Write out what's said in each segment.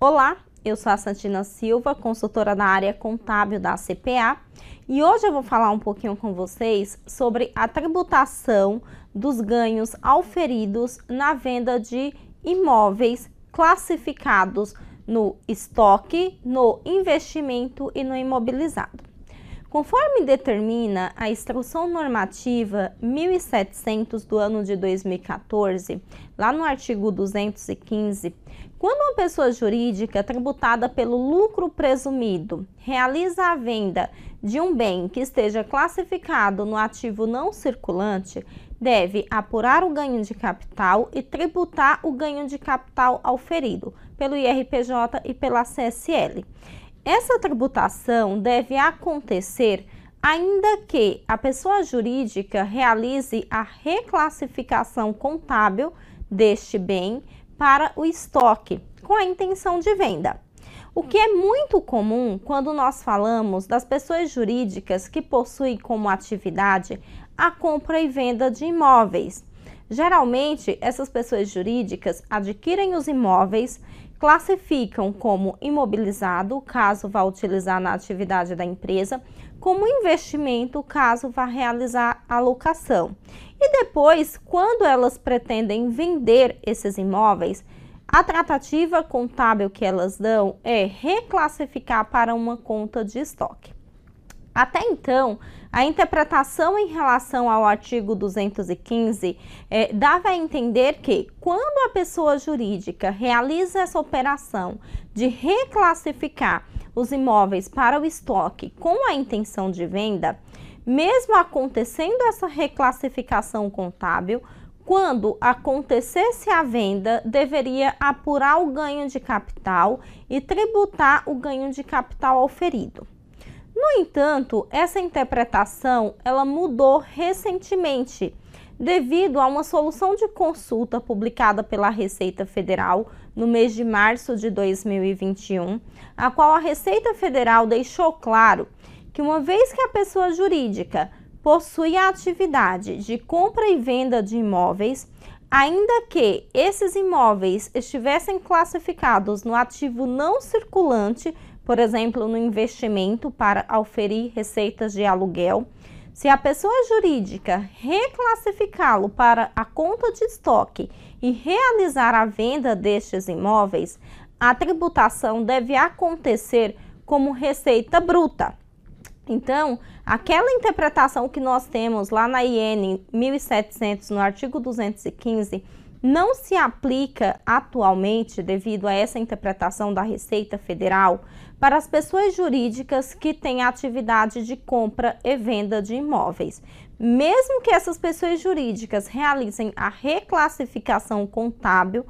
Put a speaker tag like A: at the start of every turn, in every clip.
A: Olá, eu sou a Santina Silva, consultora na área contábil da CPA, e hoje eu vou falar um pouquinho com vocês sobre a tributação dos ganhos auferidos na venda de imóveis classificados no estoque, no investimento e no imobilizado. Conforme determina a Instrução Normativa 1700 do ano de 2014, lá no artigo 215, quando uma pessoa jurídica tributada pelo lucro presumido realiza a venda de um bem que esteja classificado no ativo não circulante, deve apurar o ganho de capital e tributar o ganho de capital auferido pelo IRPJ e pela CSL. Essa tributação deve acontecer ainda que a pessoa jurídica realize a reclassificação contábil deste bem para o estoque, com a intenção de venda. O que é muito comum quando nós falamos das pessoas jurídicas que possuem como atividade a compra e venda de imóveis. Geralmente, essas pessoas jurídicas adquirem os imóveis classificam como imobilizado, caso vá utilizar na atividade da empresa, como investimento, caso vá realizar a locação. E depois, quando elas pretendem vender esses imóveis, a tratativa contábil que elas dão é reclassificar para uma conta de estoque. Até então, a interpretação em relação ao artigo 215 é, dava a entender que, quando a pessoa jurídica realiza essa operação de reclassificar os imóveis para o estoque com a intenção de venda, mesmo acontecendo essa reclassificação contábil, quando acontecesse a venda, deveria apurar o ganho de capital e tributar o ganho de capital auferido. No entanto, essa interpretação ela mudou recentemente devido a uma solução de consulta publicada pela Receita Federal no mês de março de 2021, a qual a Receita Federal deixou claro que uma vez que a pessoa jurídica possui a atividade de compra e venda de imóveis, ainda que esses imóveis estivessem classificados no ativo não circulante por exemplo, no investimento para auferir receitas de aluguel. Se a pessoa jurídica reclassificá-lo para a conta de estoque e realizar a venda destes imóveis, a tributação deve acontecer como receita bruta. Então, aquela interpretação que nós temos lá na IN 1700, no artigo 215, não se aplica atualmente, devido a essa interpretação da Receita Federal, para as pessoas jurídicas que têm atividade de compra e venda de imóveis. Mesmo que essas pessoas jurídicas realizem a reclassificação contábil,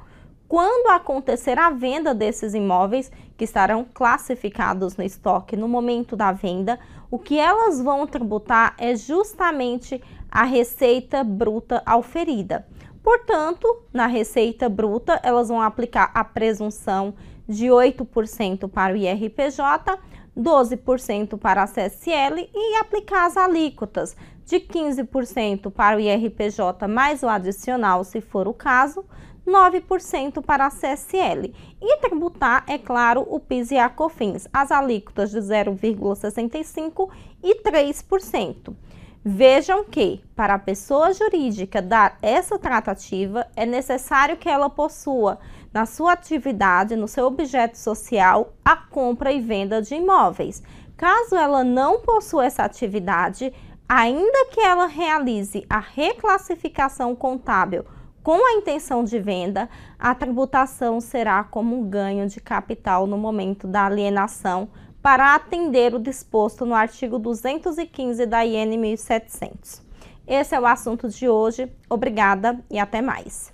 A: quando acontecer a venda desses imóveis, que estarão classificados no estoque no momento da venda, o que elas vão tributar é justamente a receita bruta auferida. Portanto, na receita bruta, elas vão aplicar a presunção de 8% para o IRPJ, 12% para a CSL e aplicar as alíquotas de 15% para o IRPJ mais o adicional, se for o caso, 9% para a CSL e tributar, é claro, o PIS e a COFINS, as alíquotas de 0,65% e 3%. Vejam que, para a pessoa jurídica dar essa tratativa, é necessário que ela possua na sua atividade, no seu objeto social, a compra e venda de imóveis. Caso ela não possua essa atividade, ainda que ela realize a reclassificação contábil com a intenção de venda, a tributação será como um ganho de capital no momento da alienação para atender o disposto no artigo 215 da IN 1700. Esse é o assunto de hoje. Obrigada e até mais.